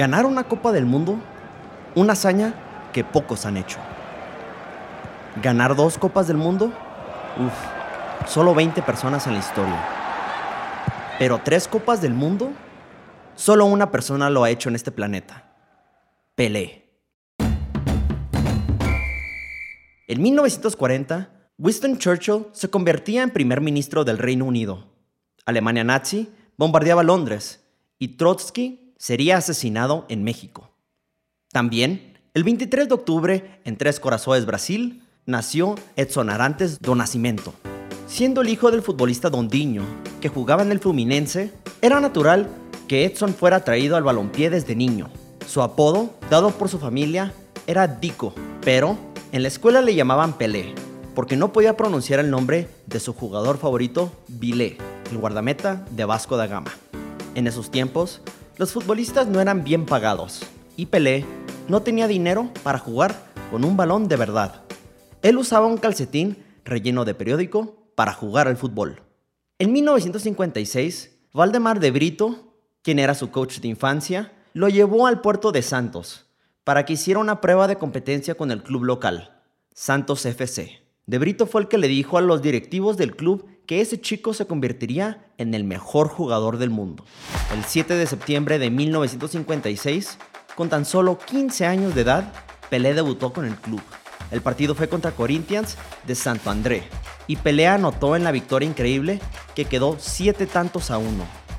Ganar una Copa del Mundo, una hazaña que pocos han hecho. Ganar dos Copas del Mundo, uff, solo 20 personas en la historia. Pero tres Copas del Mundo, solo una persona lo ha hecho en este planeta. Pelé. En 1940, Winston Churchill se convertía en primer ministro del Reino Unido. Alemania nazi bombardeaba Londres y Trotsky sería asesinado en México. También, el 23 de octubre, en Tres Corazones, Brasil, nació Edson Arantes do Nascimento. Siendo el hijo del futbolista Dondiño, que jugaba en el Fluminense, era natural que Edson fuera traído al balompié desde niño. Su apodo, dado por su familia, era Dico, pero en la escuela le llamaban Pelé, porque no podía pronunciar el nombre de su jugador favorito, Vilé, el guardameta de Vasco da Gama. En esos tiempos, los futbolistas no eran bien pagados y Pelé no tenía dinero para jugar con un balón de verdad. Él usaba un calcetín relleno de periódico para jugar al fútbol. En 1956, Valdemar de Brito, quien era su coach de infancia, lo llevó al puerto de Santos para que hiciera una prueba de competencia con el club local, Santos FC. De Brito fue el que le dijo a los directivos del club que ese chico se convertiría en el mejor jugador del mundo. El 7 de septiembre de 1956, con tan solo 15 años de edad, Pelé debutó con el club. El partido fue contra Corinthians de Santo André y Pelé anotó en la victoria increíble que quedó 7 tantos a 1.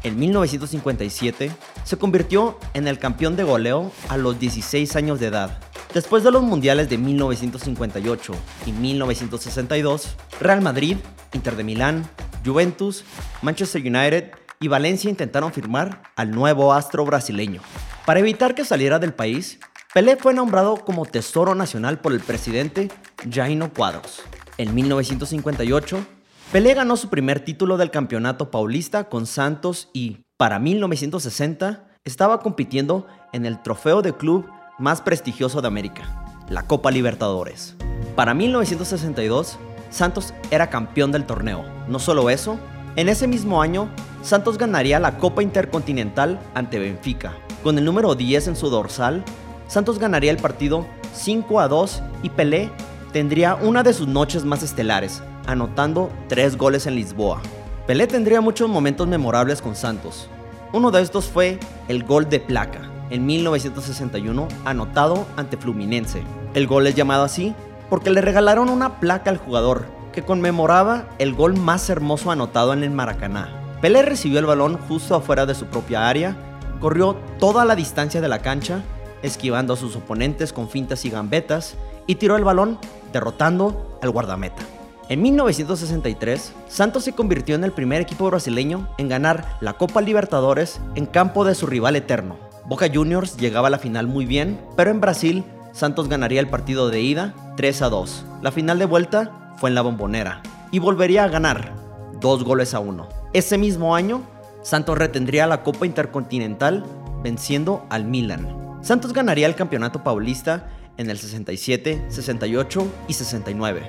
En 1957 se convirtió en el campeón de goleo a los 16 años de edad Después de los mundiales de 1958 y 1962, Real Madrid, Inter de Milán, Juventus, Manchester United y Valencia intentaron firmar al nuevo astro brasileño. Para evitar que saliera del país, Pelé fue nombrado como Tesoro Nacional por el presidente Jaino Cuadros. En 1958, Pelé ganó su primer título del Campeonato Paulista con Santos y, para 1960, estaba compitiendo en el Trofeo de Club más prestigioso de América, la Copa Libertadores. Para 1962, Santos era campeón del torneo. No solo eso, en ese mismo año, Santos ganaría la Copa Intercontinental ante Benfica. Con el número 10 en su dorsal, Santos ganaría el partido 5 a 2 y Pelé tendría una de sus noches más estelares, anotando 3 goles en Lisboa. Pelé tendría muchos momentos memorables con Santos. Uno de estos fue el gol de placa, en 1961 anotado ante Fluminense. El gol es llamado así porque le regalaron una placa al jugador que conmemoraba el gol más hermoso anotado en el Maracaná. Pelé recibió el balón justo afuera de su propia área, corrió toda la distancia de la cancha, esquivando a sus oponentes con fintas y gambetas, y tiró el balón derrotando al guardameta. En 1963, Santos se convirtió en el primer equipo brasileño en ganar la Copa Libertadores en campo de su rival eterno, Boca Juniors llegaba a la final muy bien, pero en Brasil Santos ganaría el partido de ida 3 a 2. La final de vuelta fue en la bombonera y volvería a ganar 2 goles a 1. Ese mismo año, Santos retendría la Copa Intercontinental venciendo al Milan. Santos ganaría el Campeonato Paulista en el 67, 68 y 69.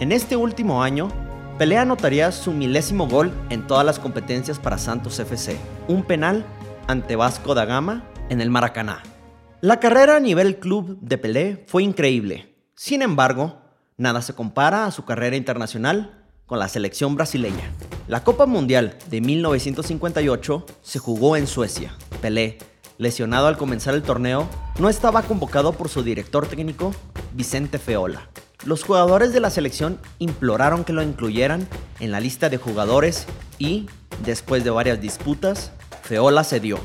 En este último año, Pelé anotaría su milésimo gol en todas las competencias para Santos FC, un penal ante Vasco da Gama en el Maracaná. La carrera a nivel club de Pelé fue increíble. Sin embargo, nada se compara a su carrera internacional con la selección brasileña. La Copa Mundial de 1958 se jugó en Suecia. Pelé, lesionado al comenzar el torneo, no estaba convocado por su director técnico, Vicente Feola. Los jugadores de la selección imploraron que lo incluyeran en la lista de jugadores y, después de varias disputas, Feola cedió.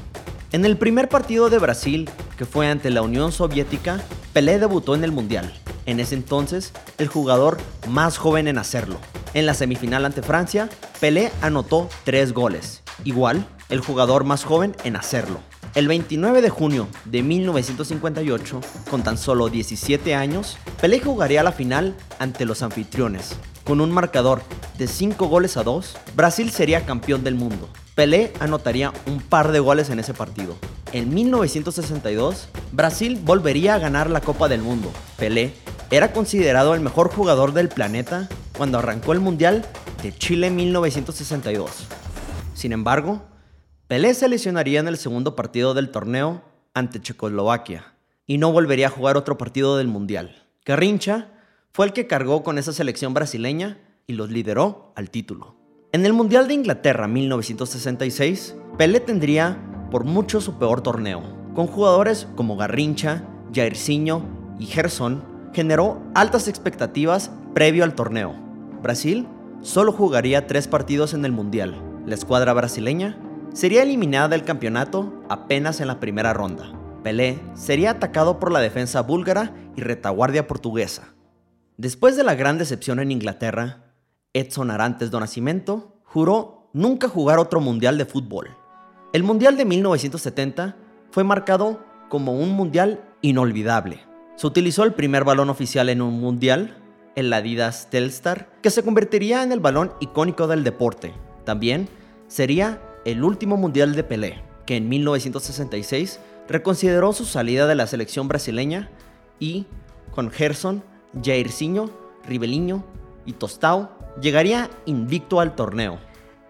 En el primer partido de Brasil, que fue ante la Unión Soviética, Pelé debutó en el Mundial. En ese entonces, el jugador más joven en hacerlo. En la semifinal ante Francia, Pelé anotó tres goles. Igual, el jugador más joven en hacerlo. El 29 de junio de 1958, con tan solo 17 años, Pelé jugaría la final ante los anfitriones. Con un marcador de 5 goles a 2, Brasil sería campeón del mundo. Pelé anotaría un par de goles en ese partido. En 1962, Brasil volvería a ganar la Copa del Mundo. Pelé era considerado el mejor jugador del planeta cuando arrancó el Mundial de Chile 1962. Sin embargo, Pelé se lesionaría en el segundo partido del torneo ante Checoslovaquia y no volvería a jugar otro partido del Mundial. Garrincha fue el que cargó con esa selección brasileña y los lideró al título. En el Mundial de Inglaterra 1966, Pelé tendría por mucho su peor torneo. Con jugadores como Garrincha, Jairzinho y Gerson, generó altas expectativas previo al torneo. Brasil solo jugaría tres partidos en el Mundial. La escuadra brasileña sería eliminada del campeonato apenas en la primera ronda. Pelé sería atacado por la defensa búlgara y retaguardia portuguesa. Después de la gran decepción en Inglaterra, Edson Arantes do Nascimento juró nunca jugar otro mundial de fútbol. El mundial de 1970 fue marcado como un mundial inolvidable. Se utilizó el primer balón oficial en un mundial, el Adidas Telstar, que se convertiría en el balón icónico del deporte. También sería el último mundial de Pelé, que en 1966 reconsideró su salida de la selección brasileña y, con Gerson, Jairzinho, Ribeliño y Tostao, llegaría invicto al torneo.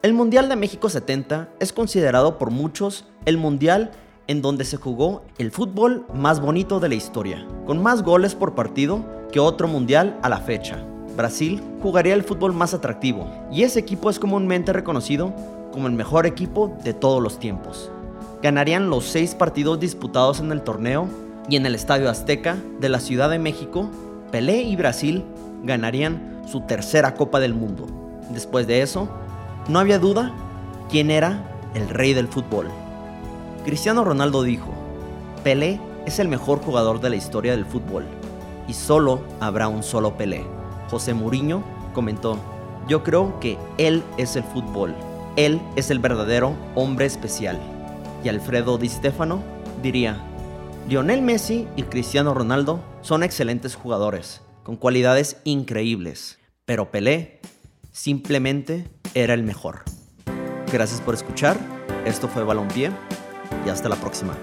El Mundial de México 70 es considerado por muchos el mundial en donde se jugó el fútbol más bonito de la historia, con más goles por partido que otro mundial a la fecha. Brasil jugaría el fútbol más atractivo y ese equipo es comúnmente reconocido como el mejor equipo de todos los tiempos. Ganarían los seis partidos disputados en el torneo y en el Estadio Azteca de la Ciudad de México, Pelé y Brasil ganarían su tercera Copa del Mundo. Después de eso, no había duda quién era el rey del fútbol. Cristiano Ronaldo dijo, Pelé es el mejor jugador de la historia del fútbol y solo habrá un solo Pelé. José Mourinho comentó, yo creo que él es el fútbol él es el verdadero hombre especial. Y Alfredo Di Stefano diría, Lionel Messi y Cristiano Ronaldo son excelentes jugadores, con cualidades increíbles, pero Pelé simplemente era el mejor. Gracias por escuchar, esto fue Balompié y hasta la próxima.